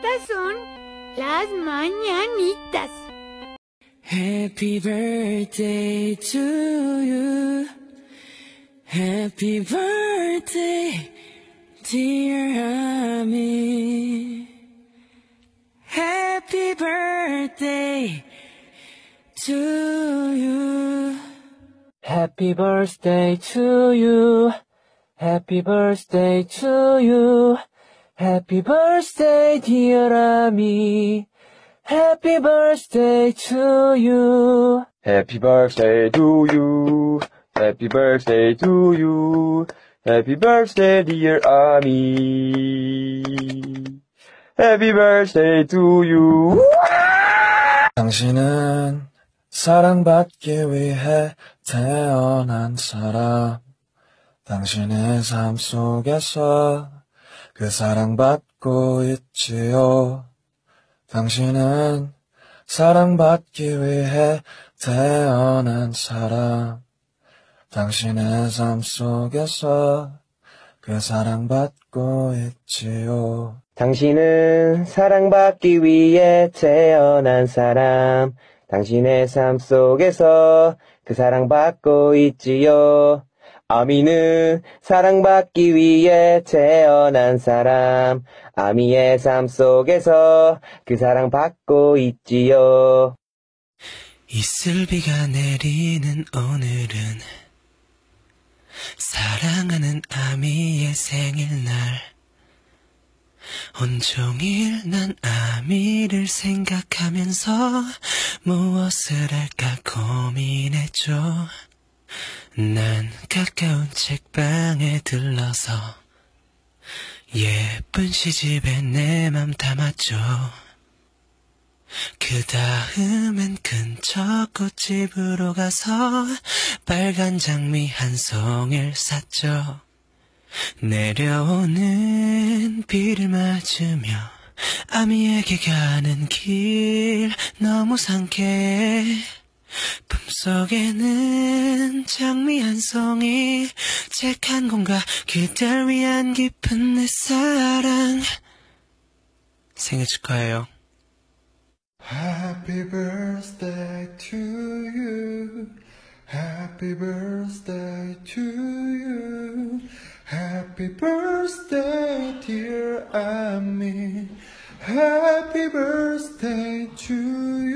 Estas son las mañanitas. Happy birthday to you. Happy birthday, dear Ami. Happy birthday to you. Happy birthday to you. Happy birthday to you. Happy birthday, dear Ami. Happy birthday to you. Happy birthday to you. Happy birthday to you. Happy birthday, dear Ami. Happy birthday to you. 당신은 사랑받기 위해 태어난 사람. 당신의 삶 속에서 그 사랑받고 있지요. 당신은 사랑받기 위해 태어난 사람. 당신의 삶 속에서 그 사랑받고 있지요. 당신은 사랑받기 위해 태어난 사람. 당신의 삶 속에서 그 사랑받고 있지요. 아미는 사랑받기 위해 태어난 사람. 아미의 삶 속에서 그 사랑 받고 있지요. 이슬비가 내리는 오늘은 사랑하는 아미의 생일날 온종일 난 아미를 생각하면서 무엇을 할까 고민했죠. 난 가까운 책방에 들러서 예쁜 시집에 내 맘 담았죠. 그 다음엔 근처 꽃집으로 가서 빨간 장미 한 송이를 샀죠. 내려오는 비를 맞으며 아미에게 가는 길 너무 상쾌해. 품속에는 장미 한 송이 책 한 권과 그댈 위한 깊은 내 사랑 생일 축하해요. Happy birthday to you. Happy birthday to you. Happy birthday, dear Ami. Happy birthday to you.